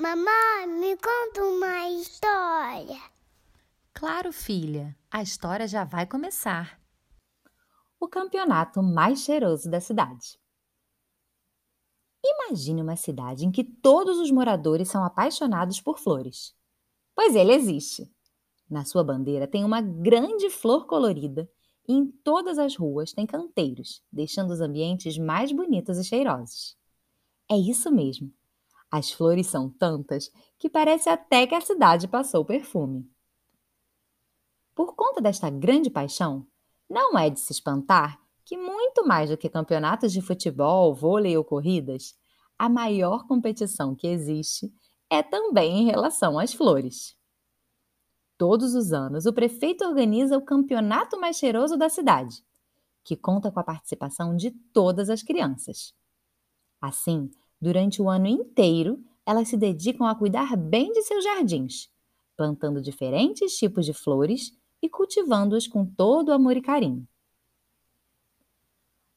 Mamãe, me conta uma história. Claro, filha, a história já vai começar. O campeonato mais cheiroso da cidade. Imagine uma cidade em que todos os moradores são apaixonados por flores. Pois ele existe. Na sua bandeira tem uma grande flor colorida e em todas as ruas tem canteiros, deixando os ambientes mais bonitos e cheirosos. É isso mesmo. As flores são tantas que parece até que a cidade passou perfume. Por conta desta grande paixão, não é de se espantar que, muito mais do que campeonatos de futebol, vôlei ou corridas, a maior competição que existe é também em relação às flores. Todos os anos, o prefeito organiza o campeonato mais cheiroso da cidade, que conta com a participação de todas as crianças. Assim, durante o ano inteiro, elas se dedicam a cuidar bem de seus jardins, plantando diferentes tipos de flores e cultivando-as com todo amor e carinho.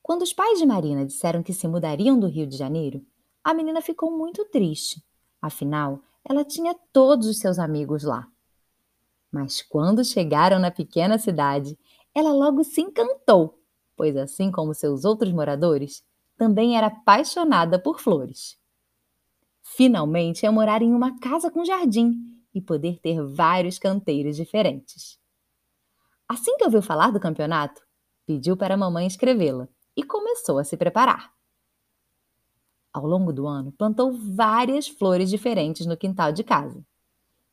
Quando os pais de Marina disseram que se mudariam do Rio de Janeiro, a menina ficou muito triste. Afinal, ela tinha todos os seus amigos lá. Mas quando chegaram na pequena cidade, ela logo se encantou, pois, assim como seus outros moradores, também era apaixonada por flores. Finalmente ia morar em uma casa com jardim e poder ter vários canteiros diferentes. Assim que ouviu falar do campeonato, pediu para a mamãe escrevê-la e começou a se preparar. Ao longo do ano, plantou várias flores diferentes no quintal de casa.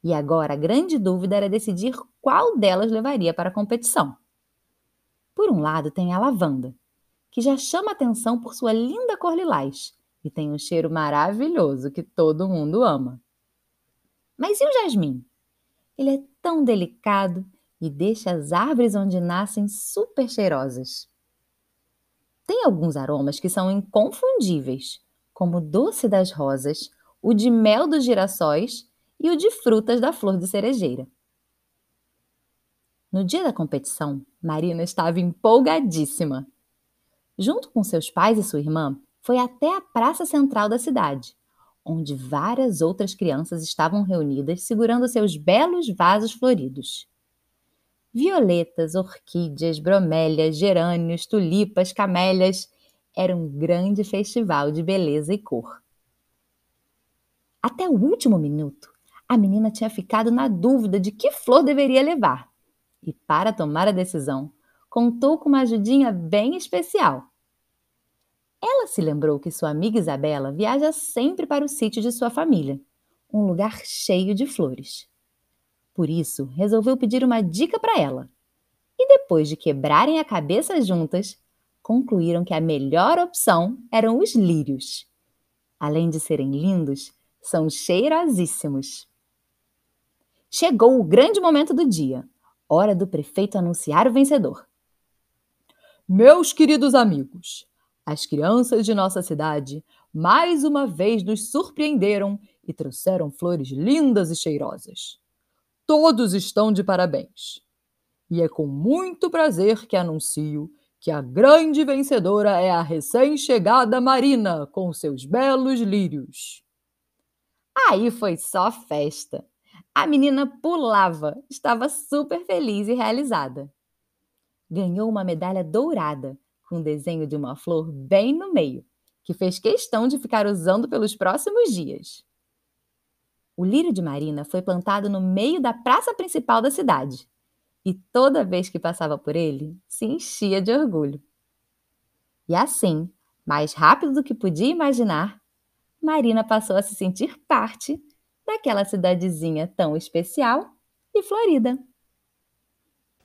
E agora a grande dúvida era decidir qual delas levaria para a competição. Por um lado tem a lavanda, que já chama atenção por sua linda cor lilás e tem um cheiro maravilhoso que todo mundo ama. Mas e o jasmim? Ele é tão delicado e deixa as árvores onde nascem super cheirosas. Tem alguns aromas que são inconfundíveis, como o doce das rosas, o de mel dos girassóis e o de frutas da flor de cerejeira. No dia da competição, Marina estava empolgadíssima. Junto com seus pais e sua irmã, foi até a praça central da cidade, onde várias outras crianças estavam reunidas segurando seus belos vasos floridos. Violetas, orquídeas, bromélias, gerânios, tulipas, camélias. Era um grande festival de beleza e cor. Até o último minuto, a menina tinha ficado na dúvida de que flor deveria levar. E para tomar a decisão, contou com uma ajudinha bem especial. Ela se lembrou que sua amiga Isabela viaja sempre para o sítio de sua família, um lugar cheio de flores. Por isso, resolveu pedir uma dica para ela. E depois de quebrarem a cabeça juntas, concluíram que a melhor opção eram os lírios. Além de serem lindos, são cheirosíssimos. Chegou o grande momento do dia. Hora do prefeito anunciar o vencedor. Meus queridos amigos, as crianças de nossa cidade mais uma vez nos surpreenderam e trouxeram flores lindas e cheirosas. Todos estão de parabéns. E é com muito prazer que anuncio que a grande vencedora é a recém-chegada Marina, com seus belos lírios. Aí foi só festa. A menina pulava, estava super feliz e realizada. Ganhou uma medalha dourada, com desenho de uma flor bem no meio, que fez questão de ficar usando pelos próximos dias. O lírio de Marina foi plantado no meio da praça principal da cidade, e toda vez que passava por ele, se enchia de orgulho. E assim, mais rápido do que podia imaginar, Marina passou a se sentir parte daquela cidadezinha tão especial e florida.